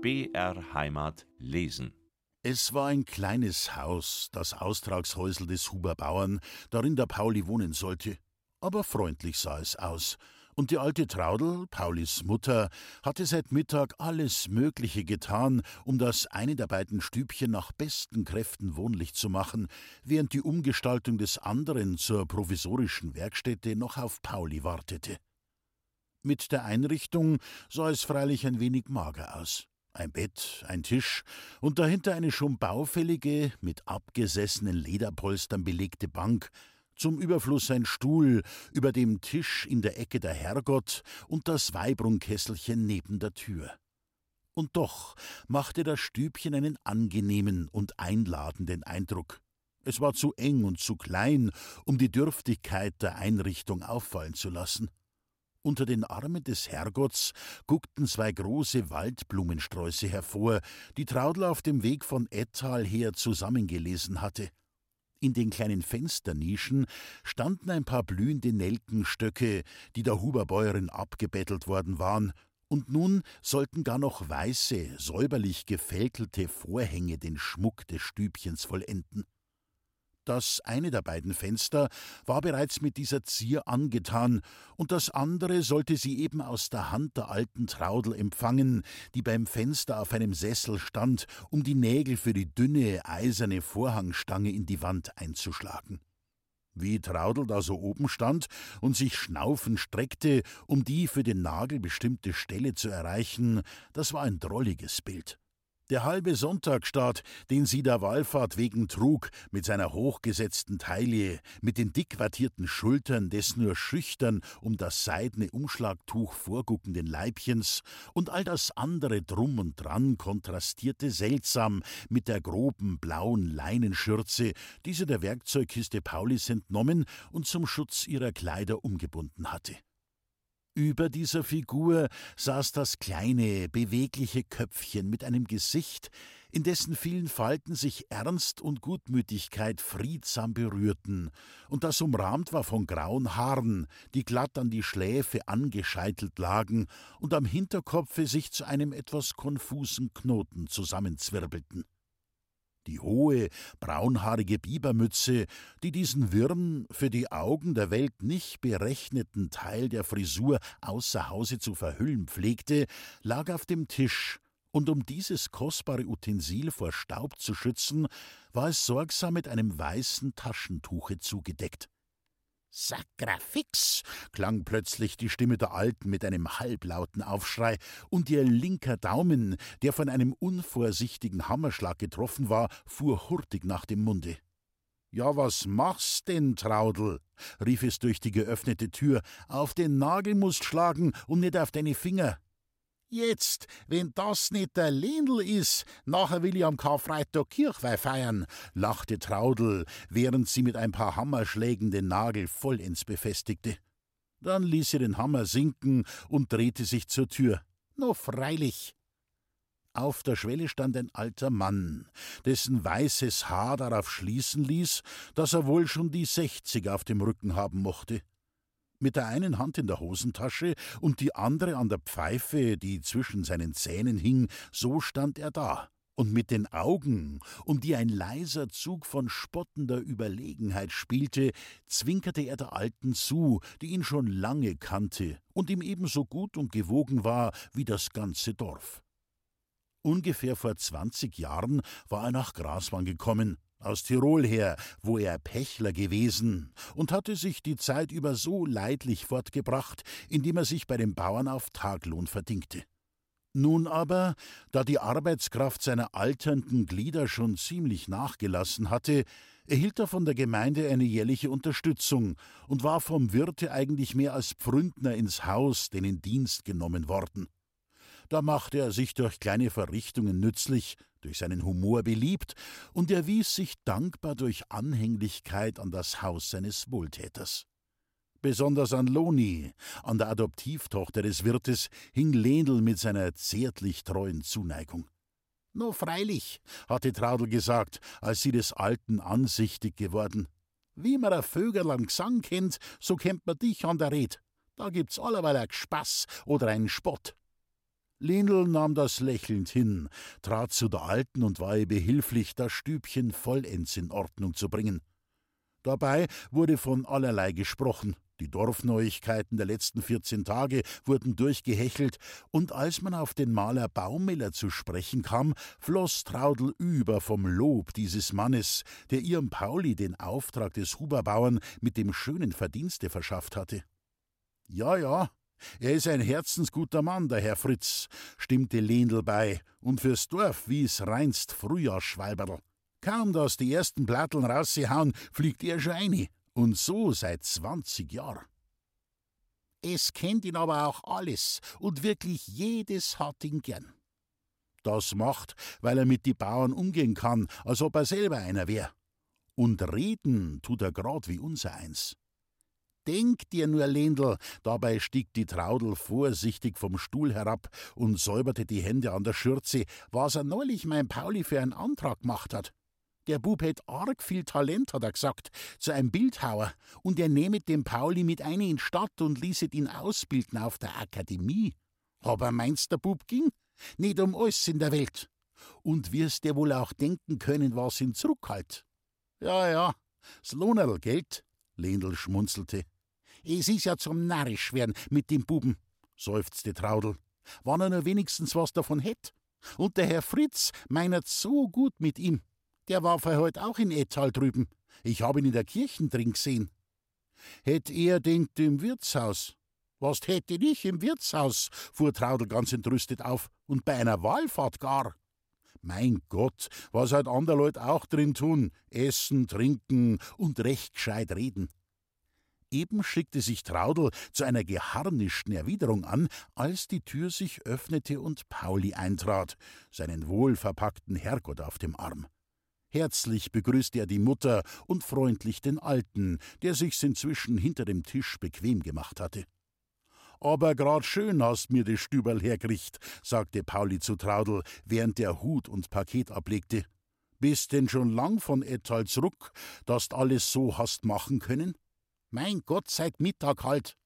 BR Heimat lesen. Es war ein kleines Haus, das Austragshäusel des Huber-Bauern, darin der Pauli wohnen sollte. Aber freundlich sah es aus. Und die alte Traudel, Paulis Mutter, hatte seit Mittag alles Mögliche getan, um das eine der beiden Stübchen nach besten Kräften wohnlich zu machen, während die Umgestaltung des anderen zur provisorischen Werkstätte noch auf Pauli wartete. Mit der Einrichtung sah es freilich ein wenig mager aus. Ein Bett, ein Tisch und dahinter eine schon baufällige, mit abgesessenen Lederpolstern belegte Bank, zum Überfluss ein Stuhl, über dem Tisch in der Ecke der Herrgott und das Weibrunkesselchen neben der Tür. Und doch machte das Stübchen einen angenehmen und einladenden Eindruck. Es war zu eng und zu klein, um die Dürftigkeit der Einrichtung auffallen zu lassen. Unter den Armen des Herrgotts guckten zwei große Waldblumensträuße hervor, die Traudl auf dem Weg von Ettal her zusammengelesen hatte. In den kleinen Fensternischen standen ein paar blühende Nelkenstöcke, die der Huberbäuerin abgebettelt worden waren, und nun sollten gar noch weiße, säuberlich gefältelte Vorhänge den Schmuck des Stübchens vollenden. Das eine der beiden Fenster war bereits mit dieser Zier angetan, und das andere sollte sie eben aus der Hand der alten Traudel empfangen, die beim Fenster auf einem Sessel stand, um die Nägel für die dünne, eiserne Vorhangstange in die Wand einzuschlagen. Wie Traudel da so oben stand und sich schnaufend streckte, um die für den Nagel bestimmte Stelle zu erreichen, das war ein drolliges Bild. Der halbe Sonntagstaat, den sie der Wallfahrt wegen trug, mit seiner hochgesetzten Taille, mit den dickwartierten Schultern des nur schüchtern um das seidene Umschlagtuch vorguckenden Leibchens und all das andere drum und dran kontrastierte seltsam mit der groben blauen Leinenschürze, die sie der Werkzeugkiste Paulis entnommen und zum Schutz ihrer Kleider umgebunden hatte. Über dieser Figur saß das kleine, bewegliche Köpfchen mit einem Gesicht, in dessen vielen Falten sich Ernst und Gutmütigkeit friedsam berührten, und das umrahmt war von grauen Haaren, die glatt an die Schläfe angescheitelt lagen und am Hinterkopfe sich zu einem etwas konfusen Knoten zusammenzwirbelten die hohe, braunhaarige Bibermütze, die diesen wirren, für die Augen der Welt nicht berechneten Teil der Frisur außer Hause zu verhüllen pflegte, lag auf dem Tisch, und um dieses kostbare Utensil vor Staub zu schützen, war es sorgsam mit einem weißen Taschentuche zugedeckt. Sakrafix! klang plötzlich die Stimme der Alten mit einem halblauten Aufschrei, und ihr linker Daumen, der von einem unvorsichtigen Hammerschlag getroffen war, fuhr hurtig nach dem Munde. Ja, was machst denn, Traudel? rief es durch die geöffnete Tür. Auf den Nagel musst schlagen und nicht auf deine Finger. Jetzt, wenn das nicht der Lendl is, nachher will ich am Karfreitag Kirchweih feiern, lachte Traudel, während sie mit ein paar Hammerschlägen den Nagel vollends befestigte. Dann ließ sie den Hammer sinken und drehte sich zur Tür. No, freilich. Auf der Schwelle stand ein alter Mann, dessen weißes Haar darauf schließen ließ, dass er wohl schon die sechzig auf dem Rücken haben mochte mit der einen Hand in der Hosentasche und die andere an der Pfeife, die zwischen seinen Zähnen hing, so stand er da. Und mit den Augen, um die ein leiser Zug von spottender Überlegenheit spielte, zwinkerte er der Alten zu, die ihn schon lange kannte und ihm ebenso gut und gewogen war wie das ganze Dorf. Ungefähr vor zwanzig Jahren war er nach Graswang gekommen, aus Tirol her, wo er Pächler gewesen, und hatte sich die Zeit über so leidlich fortgebracht, indem er sich bei den Bauern auf Taglohn verdingte. Nun aber, da die Arbeitskraft seiner alternden Glieder schon ziemlich nachgelassen hatte, erhielt er von der Gemeinde eine jährliche Unterstützung und war vom Wirte eigentlich mehr als Pfründner ins Haus, den in Dienst genommen worden. Da machte er sich durch kleine Verrichtungen nützlich, durch seinen Humor beliebt und erwies sich dankbar durch Anhänglichkeit an das Haus seines Wohltäters. Besonders an Loni, an der Adoptivtochter des Wirtes, hing Lendl mit seiner zärtlich treuen Zuneigung. No, freilich, hatte Traudel gesagt, als sie des Alten ansichtig geworden. Wie man ein Vögel am Gesang kennt, so kennt man dich an der Red. Da gibt's allerweil ein Spaß oder einen Spott. Lindl nahm das lächelnd hin, trat zu der Alten und war ihr behilflich, das Stübchen vollends in Ordnung zu bringen. Dabei wurde von allerlei gesprochen. Die Dorfneuigkeiten der letzten 14 Tage wurden durchgehechelt, und als man auf den Maler Baumiller zu sprechen kam, floss Traudel über vom Lob dieses Mannes, der ihrem Pauli den Auftrag des Huberbauern mit dem schönen Verdienste verschafft hatte. Ja, ja, er ist ein herzensguter Mann, der Herr Fritz, stimmte Lendl bei, und fürs Dorf wie's reinst Frühjahrsschwalberl. Kaum, dass die ersten Platteln rausgehauen, fliegt er schon ein. Und so seit zwanzig Jahren. Es kennt ihn aber auch alles und wirklich jedes hat ihn gern. Das macht, weil er mit die Bauern umgehen kann, als ob er selber einer wär. Und reden tut er grad wie unser eins. Denk dir nur, Lendl, dabei stieg die Traudel vorsichtig vom Stuhl herab und säuberte die Hände an der Schürze, was er neulich mein Pauli für einen Antrag gemacht hat. Der Bub hätt arg viel Talent, hat er gesagt, zu einem Bildhauer, und er nehmet den Pauli mit ein in Stadt und ließet ihn ausbilden auf der Akademie. Aber meinst der Bub ging? Nicht um alles in der Welt. Und wirst dir wohl auch denken können, was ihn zurückhalt. Ja, ja, s Lohnerl, Geld? Lendl schmunzelte. Es ist ja zum Narrisch werden mit dem Buben, seufzte Traudel. Wann er nur wenigstens was davon hätt. Und der Herr Fritz meinert so gut mit ihm. Der war für heut auch in Ettal drüben. Ich hab ihn in der Kirchen drin gesehen. Hätt er denkt im Wirtshaus. Was hätte ich im Wirtshaus? fuhr Traudel ganz entrüstet auf. Und bei einer Wallfahrt gar. Mein Gott, was halt andere Leute auch drin tun. Essen, trinken und recht gescheit reden. Eben schickte sich Traudel zu einer geharnischten Erwiderung an, als die Tür sich öffnete und Pauli eintrat, seinen wohlverpackten Herrgott auf dem Arm. Herzlich begrüßte er die Mutter und freundlich den Alten, der sich's inzwischen hinter dem Tisch bequem gemacht hatte. Aber grad schön hast mir de Stüberl herkriegt, sagte Pauli zu Traudel, während er Hut und Paket ablegte. Bist denn schon lang von Ettal zurück, dass alles so hast machen können? Mein Gott, seit Mittag halt.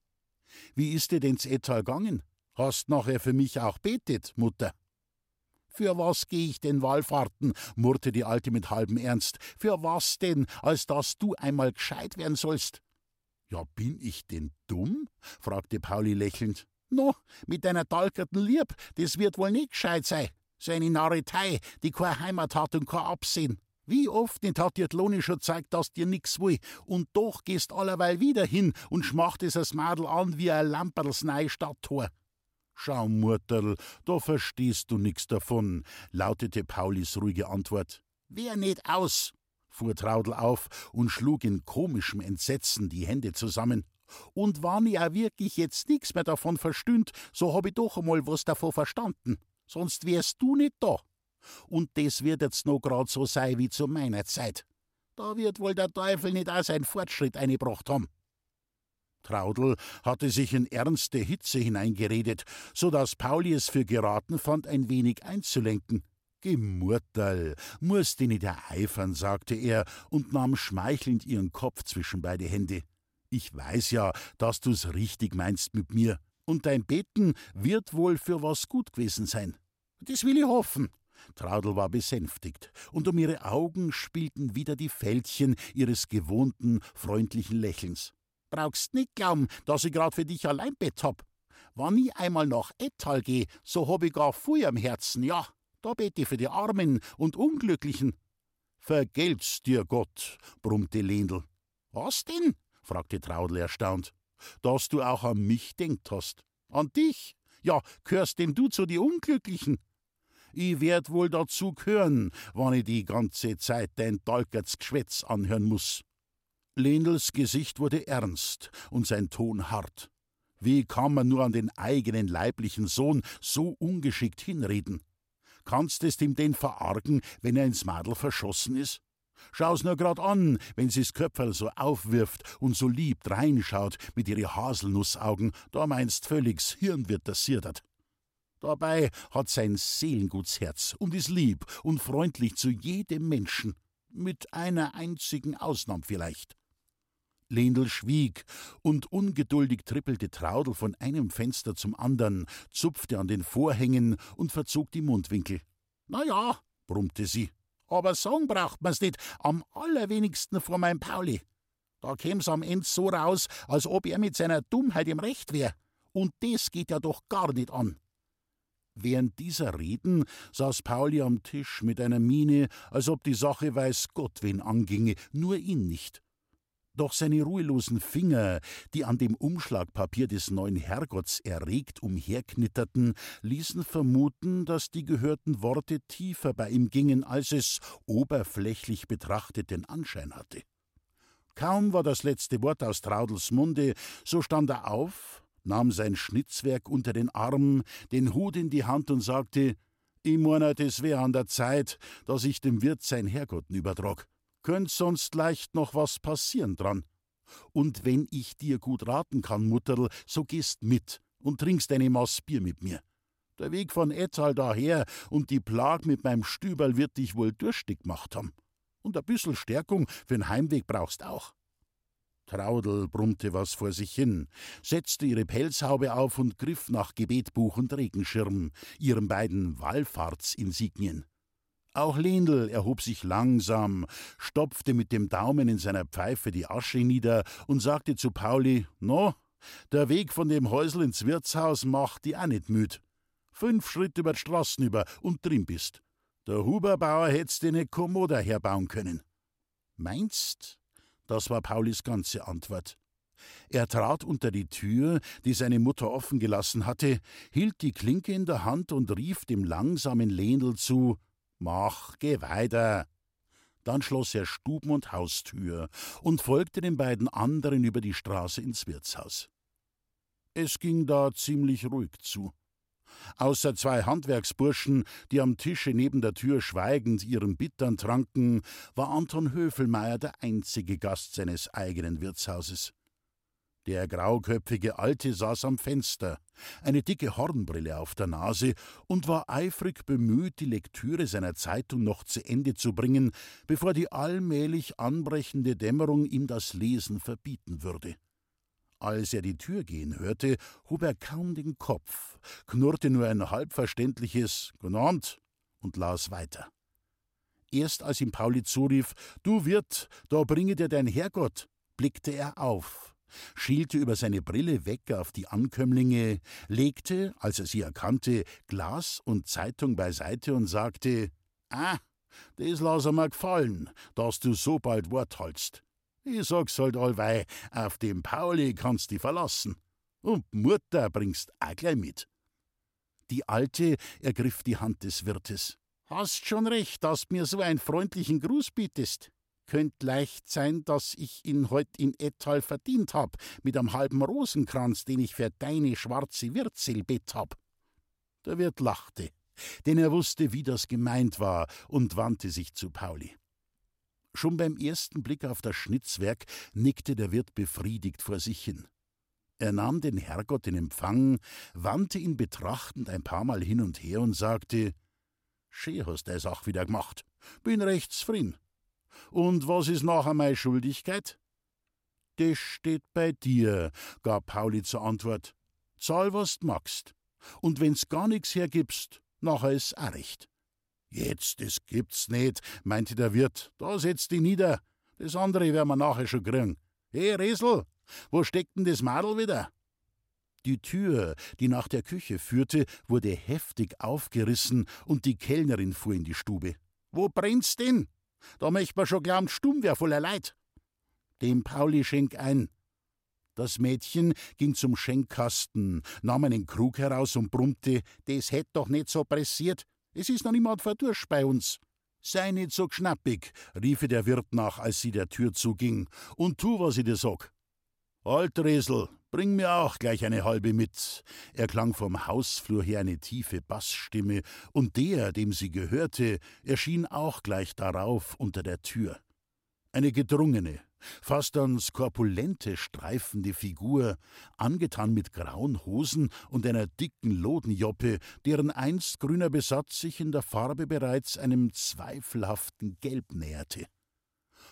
Wie ist dir den's Ettal gegangen? Hast nachher für mich auch betet, Mutter? Für was geh ich denn Wallfahrten? murrte die Alte mit halbem Ernst. Für was denn, als dass du einmal gescheit werden sollst? Ja, bin ich denn dumm? fragte Pauli lächelnd. No, mit deiner dalkerten Lieb, das wird wohl nicht gescheit sein. So eine Narretei, die keine Heimat hat und kein Absehen. Wie oft nicht hat dir Loni schon gezeigt, dass dir nix will, und doch gehst allerweil wieder hin und schmacht es Madel an wie ein Lamperls Stadttor. Schau, Murterl, da verstehst du nix davon, lautete Paulis ruhige Antwort. Wer nicht aus, fuhr Traudel auf und schlug in komischem Entsetzen die Hände zusammen. Und wann ich auch wirklich jetzt nix mehr davon verstünd, so hab ich doch einmal was davon verstanden. Sonst wärst du nicht da. Und das wird jetzt noch grad so sein wie zu meiner Zeit. Da wird wohl der Teufel nicht auch seinen Fortschritt eingebracht haben. Traudel hatte sich in ernste Hitze hineingeredet, so dass Pauli es für geraten fand, ein wenig einzulenken. Gemurtel, musst dich nicht ereifern, sagte er und nahm schmeichelnd ihren Kopf zwischen beide Hände. Ich weiß ja, dass du's richtig meinst mit mir, und dein Beten wird wohl für was gut gewesen sein. Das will ich hoffen. Traudel war besänftigt, und um ihre Augen spielten wieder die Fältchen ihres gewohnten, freundlichen Lächelns. Brauchst nicht glauben, dass ich grad für dich allein Bett hab. Wann ich einmal nach Ettal geh, so hab ich gar Feuer im Herzen, ja. Da bete ich für die Armen und Unglücklichen. Vergelt's dir Gott, brummte Lendl. Was denn? fragte Traudl erstaunt. Dass du auch an mich denkt hast. An dich? Ja, gehörst denn du zu die Unglücklichen? Ich werd wohl dazu gehören, wann ich die ganze Zeit dein Dalkerts Geschwätz anhören muss. Lendls Gesicht wurde ernst und sein Ton hart. Wie kann man nur an den eigenen leiblichen Sohn so ungeschickt hinreden? Kannst es ihm denn verargen, wenn er ins Madel verschossen ist? Schau's nur grad an, wenn sie's Köpferl so aufwirft und so lieb reinschaut mit ihre Haselnussaugen, da meinst völlig's Hirn wird das sirdert. Dabei hat sein Seelengutsherz und ist lieb und freundlich zu jedem Menschen, mit einer einzigen Ausnahme vielleicht. Lendl schwieg, und ungeduldig trippelte Traudel von einem Fenster zum andern, zupfte an den Vorhängen und verzog die Mundwinkel. Na ja, brummte sie, aber sagen braucht man's nicht, am allerwenigsten vor meinem Pauli. Da käm's am Ende so raus, als ob er mit seiner Dummheit im Recht wär. Und das geht ja doch gar nicht an. Während dieser Reden saß Pauli am Tisch mit einer Miene, als ob die Sache weiß Gott wen anginge, nur ihn nicht. Doch seine ruhelosen Finger, die an dem Umschlagpapier des neuen Herrgotts erregt umherknitterten, ließen vermuten, dass die gehörten Worte tiefer bei ihm gingen, als es, oberflächlich betrachtet, den Anschein hatte. Kaum war das letzte Wort aus Traudels Munde, so stand er auf, nahm sein Schnitzwerk unter den Arm, den Hut in die Hand und sagte: Ich meine, es wär an der Zeit, dass ich dem Wirt sein Herrgotten übertrag. Könnt sonst leicht noch was passieren dran. Und wenn ich dir gut raten kann, Mutterl, so gehst mit und trinkst eine Maß Bier mit mir. Der Weg von Ettal daher und die Plag mit meinem Stüberl wird dich wohl durstig gemacht haben. Und ein bissel Stärkung für den Heimweg brauchst auch. Traudel brummte was vor sich hin, setzte ihre Pelzhaube auf und griff nach Gebetbuch und Regenschirm, ihren beiden Wallfahrtsinsignien. Auch Lendl erhob sich langsam, stopfte mit dem Daumen in seiner Pfeife die Asche nieder und sagte zu Pauli: No, der Weg von dem Häusl ins Wirtshaus macht die auch nicht müd. Fünf Schritt über die Straßen über und drin bist. Der Huberbauer hätt's dir ne Kommoda herbauen können. Meinst? Das war Paulis ganze Antwort. Er trat unter die Tür, die seine Mutter offen gelassen hatte, hielt die Klinke in der Hand und rief dem langsamen Lendl zu: Mach, geh weiter. Dann schloss er Stuben- und Haustür und folgte den beiden anderen über die Straße ins Wirtshaus. Es ging da ziemlich ruhig zu. Außer zwei Handwerksburschen, die am Tische neben der Tür schweigend ihren Bittern tranken, war Anton Höfelmeier der einzige Gast seines eigenen Wirtshauses. Der grauköpfige Alte saß am Fenster, eine dicke Hornbrille auf der Nase und war eifrig bemüht, die Lektüre seiner Zeitung noch zu Ende zu bringen, bevor die allmählich anbrechende Dämmerung ihm das Lesen verbieten würde. Als er die Tür gehen hörte, hob er kaum den Kopf, knurrte nur ein halbverständliches Guten Abend und las weiter. Erst als ihm Pauli zurief, Du Wirt, da bringe dir dein Herrgott, blickte er auf, schielte über seine Brille weg auf die Ankömmlinge, legte, als er sie erkannte, Glas und Zeitung beiseite und sagte: Ah, das lass mir gefallen, dass du so bald Wort haltst. Ich sag's halt allweil, auf den Pauli kannst du verlassen. Und Mutter bringst auch gleich mit. Die Alte ergriff die Hand des Wirtes. Hast schon recht, dass mir so einen freundlichen Gruß bietest. Könnt leicht sein, dass ich ihn heut in Ettal verdient hab, mit einem halben Rosenkranz, den ich für deine schwarze Wirtselbett hab. Der Wirt lachte, denn er wusste, wie das gemeint war, und wandte sich zu Pauli. Schon beim ersten Blick auf das Schnitzwerk nickte der Wirt befriedigt vor sich hin. Er nahm den Herrgott in Empfang, wandte ihn betrachtend ein paar Mal hin und her und sagte: Schön hast du auch wieder gemacht. Bin recht zufrieden. Und was ist nachher meine Schuldigkeit? Das steht bei dir, gab Pauli zur Antwort. Zahl, was du magst. Und wenn's gar nix hergibst, nachher ist's auch recht. Jetzt, das gibt's nicht, meinte der Wirt. Da setz dich nieder. Das andere werden wir nachher schon kriegen. Hey, Resel, wo steckt denn das Madel wieder? Die Tür, die nach der Küche führte, wurde heftig aufgerissen und die Kellnerin fuhr in die Stube. Wo brennt's denn? Da möcht man schon glauben, stumm wär voller Leid. Dem Pauli schenk ein. Das Mädchen ging zum Schenkkasten, nahm einen Krug heraus und brummte, das hätt doch nicht so pressiert. Es ist noch niemand verdurst bei uns. Sei nicht so schnappig, rief der Wirt nach, als sie der Tür zuging, und tu, was ich dir sag. Altresel, bring mir auch gleich eine halbe mit. Erklang vom Hausflur her eine tiefe Bassstimme, und der, dem sie gehörte, erschien auch gleich darauf unter der Tür. Eine gedrungene, fast ans korpulente streifende Figur, angetan mit grauen Hosen und einer dicken Lodenjoppe, deren einst grüner Besatz sich in der Farbe bereits einem zweifelhaften Gelb näherte.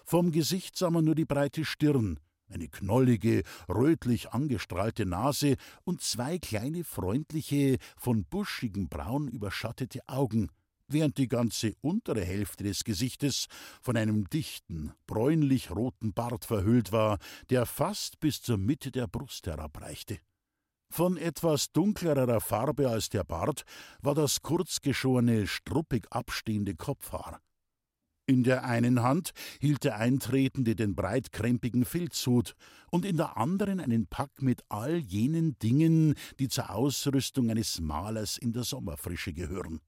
Vom Gesicht sah man nur die breite Stirn, eine knollige, rötlich angestrahlte Nase und zwei kleine, freundliche, von buschigem Braun überschattete Augen, während die ganze untere Hälfte des Gesichtes von einem dichten, bräunlich-roten Bart verhüllt war, der fast bis zur Mitte der Brust herabreichte. Von etwas dunklerer Farbe als der Bart war das kurzgeschorene, struppig abstehende Kopfhaar. In der einen Hand hielt der Eintretende den breitkrempigen Filzhut und in der anderen einen Pack mit all jenen Dingen, die zur Ausrüstung eines Malers in der Sommerfrische gehören.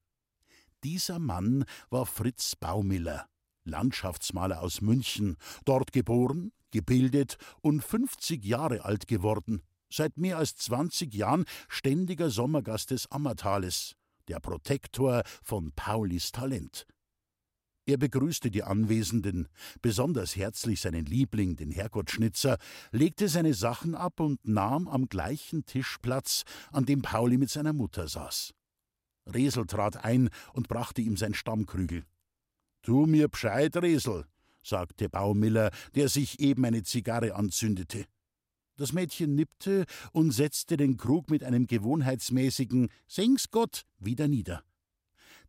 Dieser Mann war Fritz Baumiller, Landschaftsmaler aus München, dort geboren, gebildet und 50 Jahre alt geworden, seit mehr als 20 Jahren ständiger Sommergast des Ammertales, der Protektor von Paulis Talent. Er begrüßte die Anwesenden, besonders herzlich seinen Liebling, den Herrgottschnitzer, legte seine Sachen ab und nahm am gleichen Tisch Platz, an dem Pauli mit seiner Mutter saß. Resel trat ein und brachte ihm sein Stammkrügel. Tu mir Bescheid, Resel, sagte Baumiller, der sich eben eine Zigarre anzündete. Das Mädchen nippte und setzte den Krug mit einem gewohnheitsmäßigen Sing's Gott wieder nieder.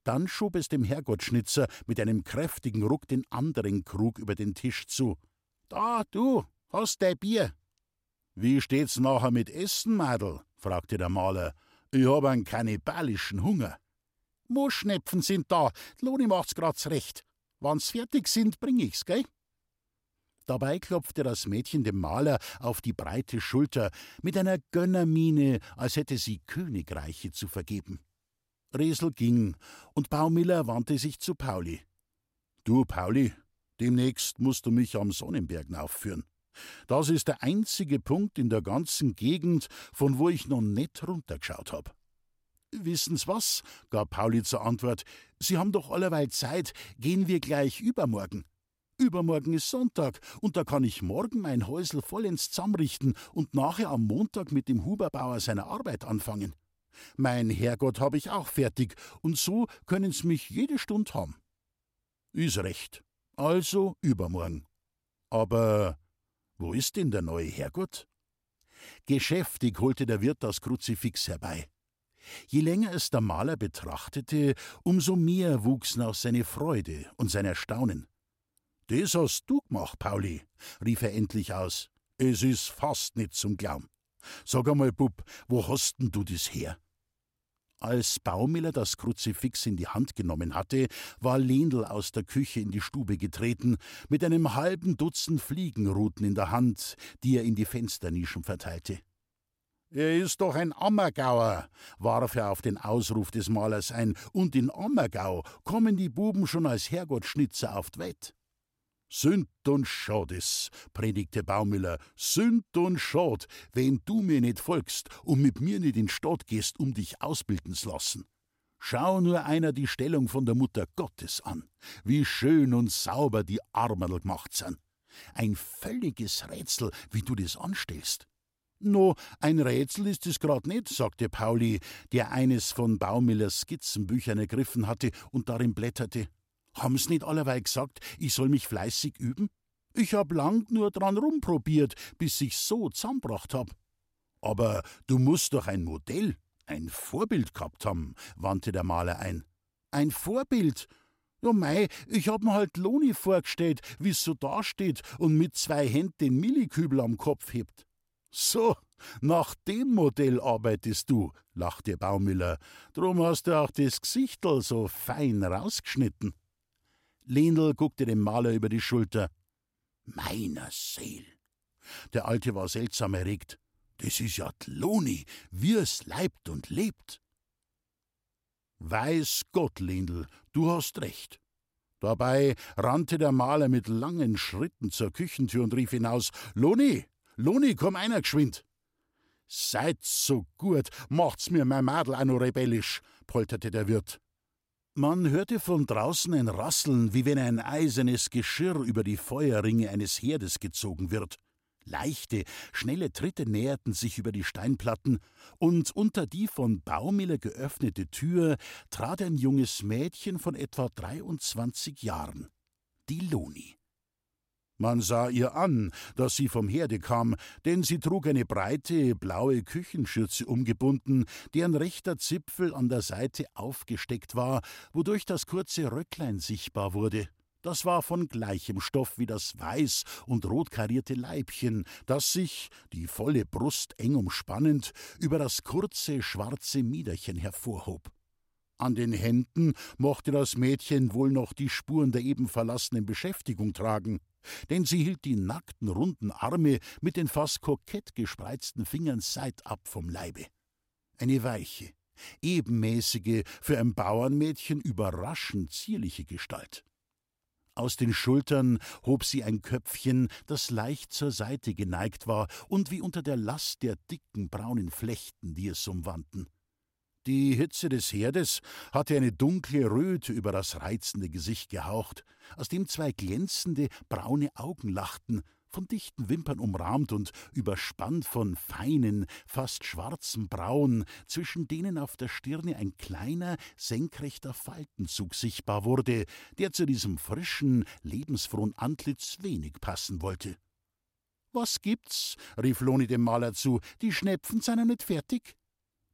Dann schob es dem Herrgottschnitzer mit einem kräftigen Ruck den anderen Krug über den Tisch zu. Da, du, hast dein Bier. Wie steht's nachher mit Essen, Madel? fragte der Maler. Ich hab einen kannibalischen Hunger. Moschnepfen sind da, Loni macht's grad's recht. Wann's fertig sind, bring ich's, gell? Dabei klopfte das Mädchen dem Maler auf die breite Schulter mit einer Gönnermiene, als hätte sie Königreiche zu vergeben. Resel ging, und Baumiller wandte sich zu Pauli. Du, Pauli, demnächst musst du mich am Sonnenberg aufführen. Das ist der einzige Punkt in der ganzen Gegend, von wo ich noch nicht runtergeschaut hab. Wissen's was? gab Pauli zur Antwort. Sie haben doch allerweil Zeit, gehen wir gleich übermorgen. Übermorgen ist Sonntag und da kann ich morgen mein Häusel vollends zusammenrichten und nachher am Montag mit dem Huberbauer seiner Arbeit anfangen. Mein Herrgott hab ich auch fertig, und so können's mich jede Stund haben. Is recht. Also übermorgen. Aber wo ist denn der neue Herrgott? Geschäftig holte der Wirt das Kruzifix herbei. Je länger es der Maler betrachtete, umso mehr wuchsen auch seine Freude und sein Erstaunen. Das hast du gemacht, Pauli, rief er endlich aus. Es ist fast nicht zum Glauben. Sag einmal, Bub, wo hast denn du das her? Als Baumiller das Kruzifix in die Hand genommen hatte, war Lendl aus der Küche in die Stube getreten, mit einem halben Dutzend Fliegenruten in der Hand, die er in die Fensternischen verteilte. Er ist doch ein Ammergauer, warf er auf den Ausruf des Malers ein, und in Ammergau kommen die Buben schon als Herrgottschnitzer auf d'Wett. Sünd und Schad is, predigte Baumüller, Sünd und Schad, wenn du mir nicht folgst und mit mir nicht in Stadt gehst, um dich ausbilden zu lassen. Schau nur einer die Stellung von der Mutter Gottes an, wie schön und sauber die Armerl gemacht sind. Ein völliges Rätsel, wie du das anstellst. No, ein Rätsel ist es grad nicht, sagte Pauli, der eines von Baumillers Skizzenbüchern ergriffen hatte und darin blätterte. Haben's nicht allerweil gesagt, ich soll mich fleißig üben? Ich hab lang nur dran rumprobiert, bis ich's so zusammenbracht hab. Aber du musst doch ein Modell, ein Vorbild gehabt haben, wandte der Maler ein. Ein Vorbild? Ja, mei, ich hab mir halt Loni vorgestellt, wie's so dasteht und mit zwei Händen den Millikübel am Kopf hebt. So, nach dem Modell arbeitest du, lachte Baumüller. Drum hast du auch das Gesichtel so fein rausgeschnitten. Lendl guckte dem Maler über die Schulter. Meiner Seel. Der Alte war seltsam erregt. Das ist ja Tloni, wie es leibt und lebt. Weiß Gott, Lendl, du hast recht. Dabei rannte der Maler mit langen Schritten zur Küchentür und rief hinaus: Loni, Loni, komm einer geschwind! Seid so gut, macht's mir mein Madel auch noch rebellisch, polterte der Wirt. Man hörte von draußen ein Rasseln, wie wenn ein eisernes Geschirr über die Feuerringe eines Herdes gezogen wird. Leichte, schnelle Tritte näherten sich über die Steinplatten, und unter die von Baumiller geöffnete Tür trat ein junges Mädchen von etwa 23 Jahren, die Loni. Man sah ihr an, dass sie vom Herde kam, denn sie trug eine breite, blaue Küchenschürze umgebunden, deren rechter Zipfel an der Seite aufgesteckt war, wodurch das kurze Röcklein sichtbar wurde. Das war von gleichem Stoff wie das weiß und rot karierte Leibchen, das sich, die volle Brust eng umspannend, über das kurze schwarze Miederchen hervorhob. An den Händen mochte das Mädchen wohl noch die Spuren der eben verlassenen Beschäftigung tragen, denn sie hielt die nackten, runden Arme mit den fast kokett gespreizten Fingern seitab vom Leibe. Eine weiche, ebenmäßige, für ein Bauernmädchen überraschend zierliche Gestalt. Aus den Schultern hob sie ein Köpfchen, das leicht zur Seite geneigt war und wie unter der Last der dicken braunen Flechten, die es umwanden. Die Hitze des Herdes hatte eine dunkle Röte über das reizende Gesicht gehaucht, aus dem zwei glänzende, braune Augen lachten, von dichten Wimpern umrahmt und überspannt von feinen, fast schwarzen Brauen, zwischen denen auf der Stirne ein kleiner, senkrechter Faltenzug sichtbar wurde, der zu diesem frischen, lebensfrohen Antlitz wenig passen wollte. Was gibt's? rief Loni dem Maler zu, die Schnepfen sind noch nicht fertig.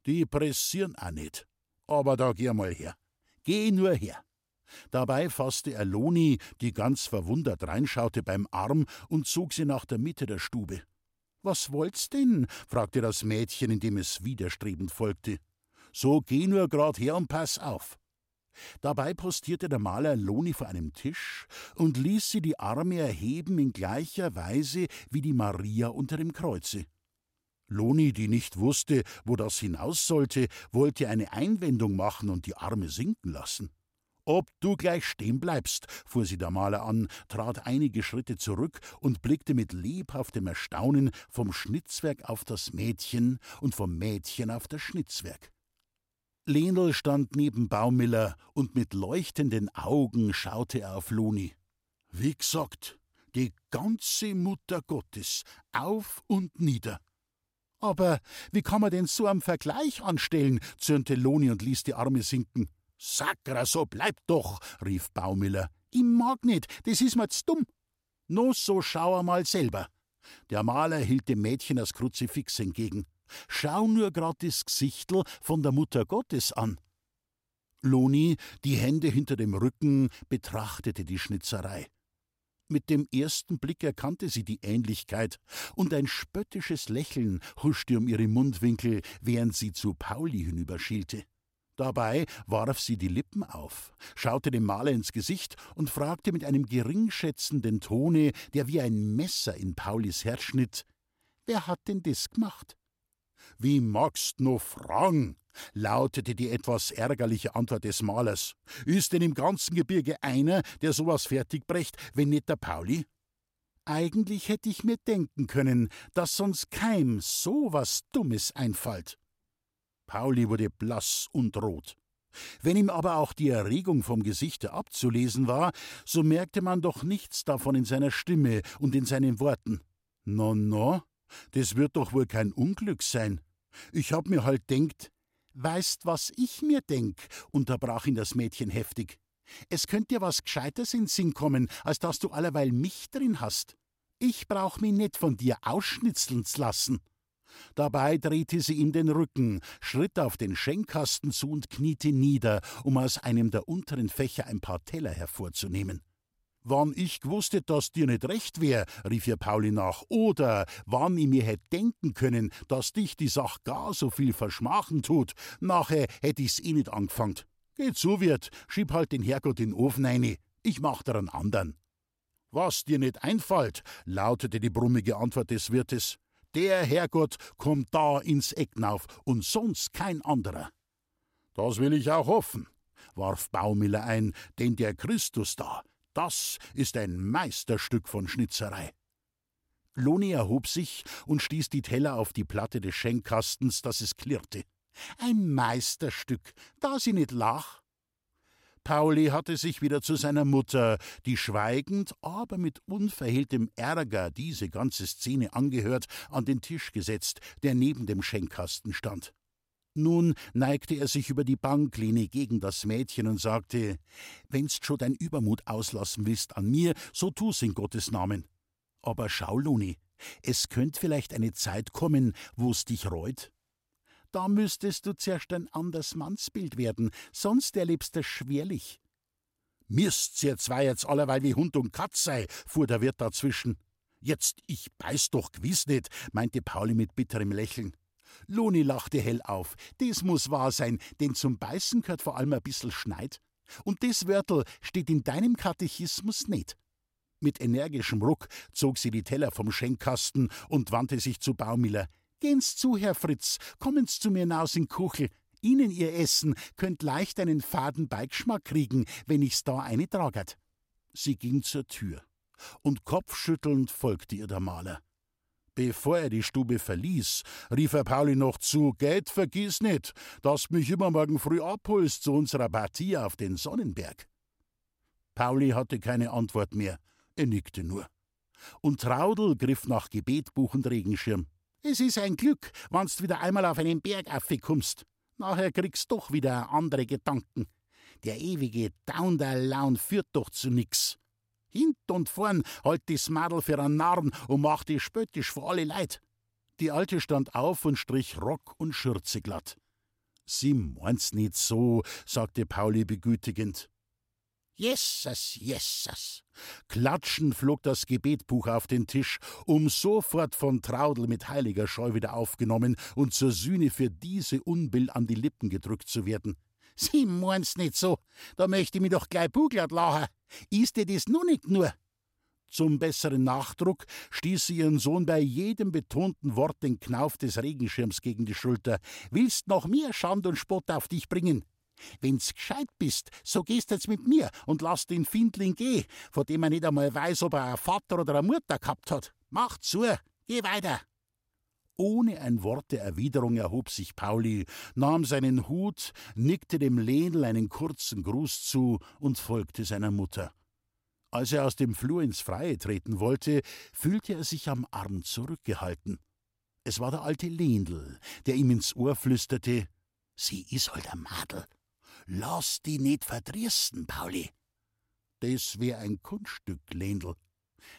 Die pressieren auch nicht. Aber da geh mal her. Geh nur her. Dabei fasste er Loni, die ganz verwundert reinschaute, beim Arm und zog sie nach der Mitte der Stube. Was wollt's denn? fragte das Mädchen, indem es widerstrebend folgte. So geh nur grad her und pass auf. Dabei postierte der Maler Loni vor einem Tisch und ließ sie die Arme erheben in gleicher Weise wie die Maria unter dem Kreuze. Loni, die nicht wusste, wo das hinaus sollte, wollte eine Einwendung machen und die Arme sinken lassen. Ob du gleich stehen bleibst, fuhr sie der Maler an, trat einige Schritte zurück und blickte mit lebhaftem Erstaunen vom Schnitzwerk auf das Mädchen und vom Mädchen auf das Schnitzwerk. Lenel stand neben Baumiller und mit leuchtenden Augen schaute er auf Loni. Wie gesagt, die ganze Mutter Gottes, auf und nieder. Aber wie kann man denn so am Vergleich anstellen? zürnte Loni und ließ die Arme sinken. Sakra, so bleib doch, rief Baumiller. Ich mag nicht, das ist mir zu dumm. No, so schau mal selber. Der Maler hielt dem Mädchen das Kruzifix entgegen. Schau nur grad das Gesichtl von der Mutter Gottes an. Loni, die Hände hinter dem Rücken, betrachtete die Schnitzerei. Mit dem ersten Blick erkannte sie die Ähnlichkeit, und ein spöttisches Lächeln huschte um ihre Mundwinkel, während sie zu Pauli hinüberschielte. Dabei warf sie die Lippen auf, schaute dem Maler ins Gesicht und fragte mit einem geringschätzenden Tone, der wie ein Messer in Paulis Herz schnitt: Wer hat denn das gemacht? Wie magst no fragen? lautete die etwas ärgerliche Antwort des Malers. Ist denn im ganzen Gebirge einer, der sowas fertigbrecht, wenn nicht der Pauli? Eigentlich hätte ich mir denken können, dass sonst keinem so was Dummes einfallt. Pauli wurde blass und rot. Wenn ihm aber auch die Erregung vom Gesichte abzulesen war, so merkte man doch nichts davon in seiner Stimme und in seinen Worten. No, no, das wird doch wohl kein Unglück sein. Ich hab mir halt denkt, weißt, was ich mir denk, unterbrach ihn das Mädchen heftig. Es könnte dir was Gescheites in Sinn kommen, als dass du allerweil mich drin hast. Ich brauch mich nicht von dir ausschnitzeln lassen. Dabei drehte sie ihm den Rücken, schritt auf den Schenkkasten zu und kniete nieder, um aus einem der unteren Fächer ein paar Teller hervorzunehmen. Wann ich gewusst hätt, dass dir nicht recht wär, rief ihr Pauli nach, oder wann ich mir hätt denken können, dass dich die Sach gar so viel verschmachen tut, nachher hätt ich's eh nicht angefangen. Geht so wird, schieb halt den Herrgott in den Ofen eine, ich mach dir einen andern. Was dir nicht einfällt, lautete die brummige Antwort des Wirtes. Der Herrgott kommt da ins Eck nauf und sonst kein anderer. Das will ich auch hoffen, warf Baumiller ein, denn der Christus da, das ist ein Meisterstück von Schnitzerei. Loni erhob sich und stieß die Teller auf die Platte des Schenkkastens, dass es klirrte. Ein Meisterstück, da sie nicht lach. Pauli hatte sich wieder zu seiner Mutter, die schweigend, aber mit unverhehltem Ärger diese ganze Szene angehört, an den Tisch gesetzt, der neben dem Schenkkasten stand. Nun neigte er sich über die Banklehne gegen das Mädchen und sagte: Wennst schon dein Übermut auslassen willst an mir, so tu's in Gottes Namen. Aber schau, Luni, es könnte vielleicht eine Zeit kommen, wo's dich reut. Da müsstest du zuerst ein anderes Mannsbild werden, sonst erlebst du schwerlich. Mirst's ihr zwei jetzt allerweil wie Hund und Katz sei, fuhr der Wirt dazwischen. Jetzt, ich beiß doch gewiss nicht, meinte Pauli mit bitterem Lächeln. Loni lachte hell auf. Das muss wahr sein, denn zum Beißen gehört vor allem ein bissel Schneid. Und das Wörtel steht in deinem Katechismus nicht. Mit energischem Ruck zog sie die Teller vom Schenkkasten und wandte sich zu Baumiller. Gehen's zu, Herr Fritz, kommen's zu mir hinaus in Kuchel. Ihnen Ihr Essen könnt leicht einen faden Beigeschmack kriegen, wenn ich's da eine tragert. Sie ging zur Tür, und kopfschüttelnd folgte ihr der Maler. Bevor er die Stube verließ, rief er Pauli noch zu: Geld vergiss nicht, dass mich immer morgen früh abholst zu unserer Partie auf den Sonnenberg. Pauli hatte keine Antwort mehr, er nickte nur. Und Traudel griff nach Gebetbuch und Regenschirm. Es ist ein Glück, wannst wieder einmal auf einen Berg kommst. Nachher kriegst doch wieder andere Gedanken. Der ewige Down-der-Laun führt doch zu nix. Hint und vorn halt das Madel für einen Narren und macht die spöttisch vor alle Leid. Die Alte stand auf und strich Rock und Schürze glatt. Sie meint's nicht so, sagte Pauli begütigend. Jesus, Jesus. Klatschend flog das Gebetbuch auf den Tisch, um sofort von Traudel mit heiliger Scheu wieder aufgenommen und zur Sühne für diese Unbill an die Lippen gedrückt zu werden. Sie mein's nicht so, da möchte ich mich doch gleich buglert lachen. Ist dir das noch nicht nur? Zum besseren Nachdruck stieß sie ihren Sohn bei jedem betonten Wort den Knauf des Regenschirms gegen die Schulter. Willst noch mehr Schand und Spott auf dich bringen? Wenn's gescheit bist, so gehst jetzt mit mir und lass den Findling geh, von dem er nicht einmal weiß, ob er einen Vater oder eine Mutter gehabt hat. Mach zu, geh weiter. Ohne ein Wort der Erwiderung erhob sich Pauli, nahm seinen Hut, nickte dem Lenel einen kurzen Gruß zu und folgte seiner Mutter. Als er aus dem Flur ins Freie treten wollte, fühlte er sich am Arm zurückgehalten. Es war der alte Lendl, der ihm ins Ohr flüsterte: Sie is halt ein Madel. Lass die nicht verdrießen, Pauli. Das wär ein Kunststück, Lendl.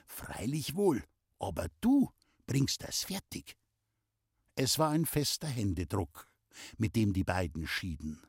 Freilich wohl, aber du bringst das fertig. Es war ein fester Händedruck, mit dem die beiden schieden.